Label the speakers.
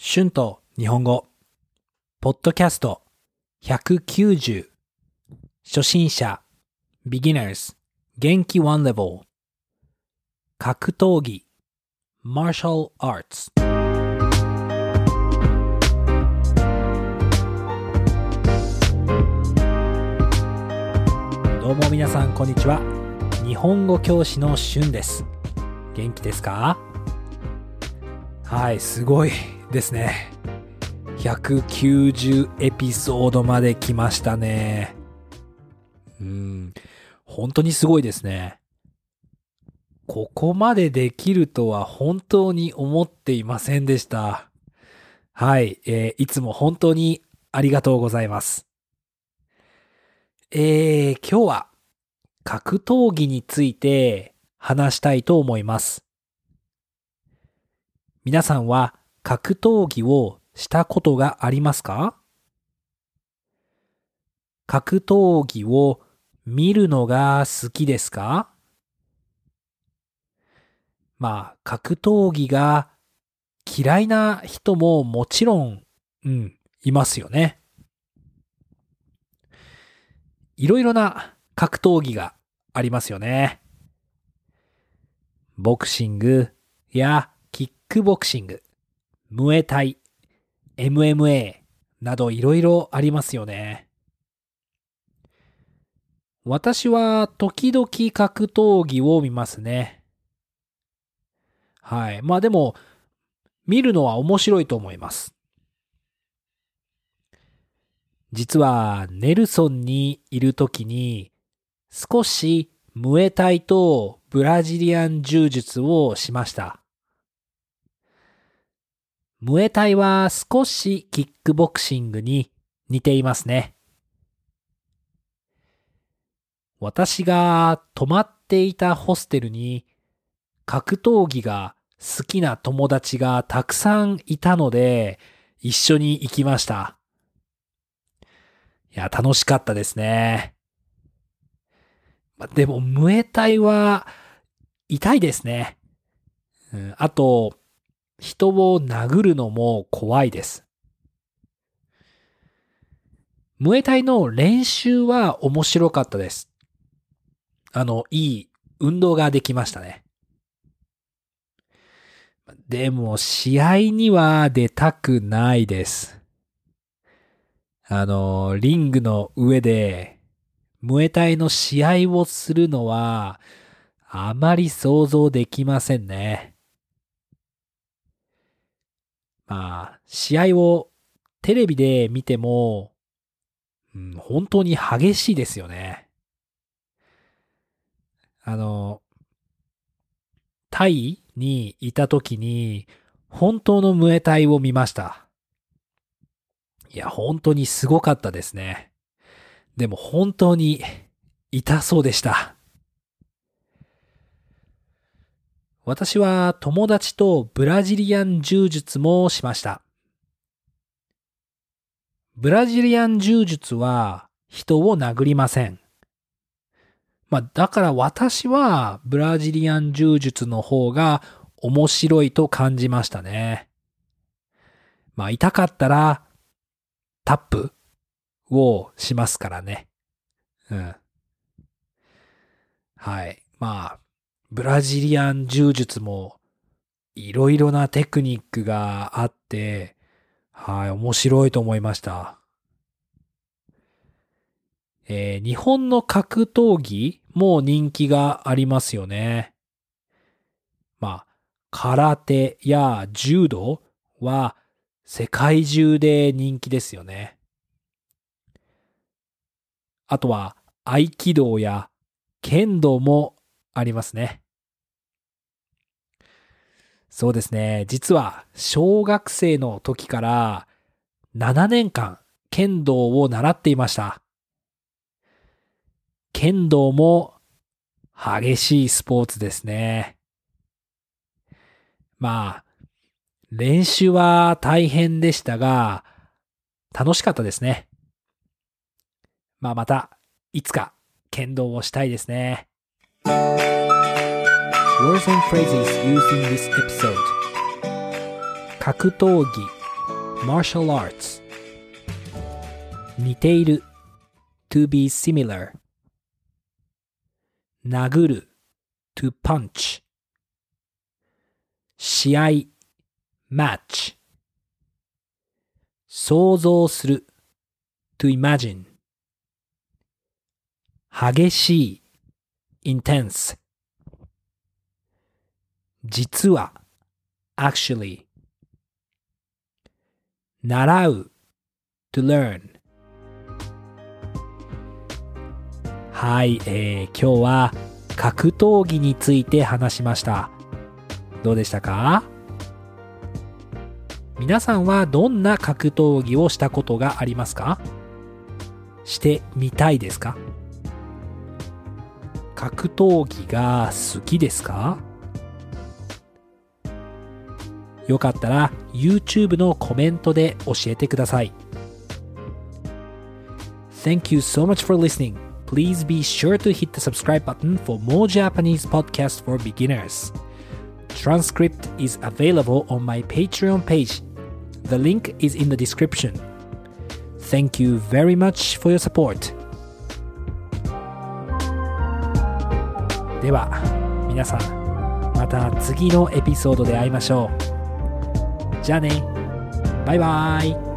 Speaker 1: 春と日本語、ポッドキャスト。190、初心者、beginners、元気。one level、格闘技、martial arts。どうも皆さんこんにちは。日本語教師の春です。元気ですか？はい、すごい。ですね。190エピソードまで来ましたね。うん、本当にすごいですね。ここまでできるとは本当に思っていませんでした。はい、えーいつも本当にありがとうございます。えー、今日は格闘技について話したいと思います。皆さんは格闘技をしたことがありますか？格闘技を見るのが好きですか？まあ、格闘技が嫌いな人ももちろん、うん、いますよね。いろいろな格闘技がありますよね。ボクシングやキックボクシング、ムエタイ、MMA などいろいろありますよね。私は時々格闘技を見ますね。はい。まあでも、見るのは面白いと思います。実は、ネルソンにいるときに、少しムエタイとブラジリアン柔術をしました。ムエタイは少しキックボクシングに似ていますね。私が泊まっていたホステルに格闘技が好きな友達がたくさんいたので一緒に行きました。いや、楽しかったですね。でも、ムエタイは痛いですね。うんあと、人を殴るのも怖いです。ムエタイの練習は面白かったです。あの、いい運動ができましたね。でも、試合には出たくないです。あの、リングの上で、ムエタイの試合をするのは、あまり想像できませんね。まあ、試合をテレビで見ても、うん、本当に激しいですよね。あの、タイにいた時に、本当のムエタイを見ました。いや、本当にすごかったですね。でも本当に痛そうでした。私は友達とブラジリアン柔術もしました。ブラジリアン柔術は人を殴りません。まあ、だから私はブラジリアン柔術の方が面白いと感じましたね。まあ、痛かったらタップをしますからね。うん。はい。まあ、ブラジリアン柔術もいろいろなテクニックがあって、はい、面白いと思いました。えー日本の格闘技も人気がありますよね。まあ、空手や柔道は世界中で人気ですよね。あとは合気道や剣道もありますね。そうですね。実は小学生の時から7年間剣道を習っていました。剣道も激しいスポーツですね。まあ、練習は大変でしたが、楽しかったですね。まあまた、いつか剣道をしたいですね。Words and phrases used in this episode 格闘技 martial arts 似ている to be similar 殴る to punch 試合 match 想像する to imagine 激しい intense 実は actually 習う to learn はい、えー、今日は格闘技について話しました。どうでしたか？皆さんはどんな格闘技をしたことがありますか？してみたいですか？格闘技が好きですか？よかったら YouTube のコメントで教えてください。Thank you so much for listening. Please be sure to hit the subscribe button for more Japanese podcasts for beginners. Transcript is available on my Patreon page. The link is in the description. Thank you very much for your support. では皆さんまた次のエピソードで会いましょう。じゃあね。バイバイ。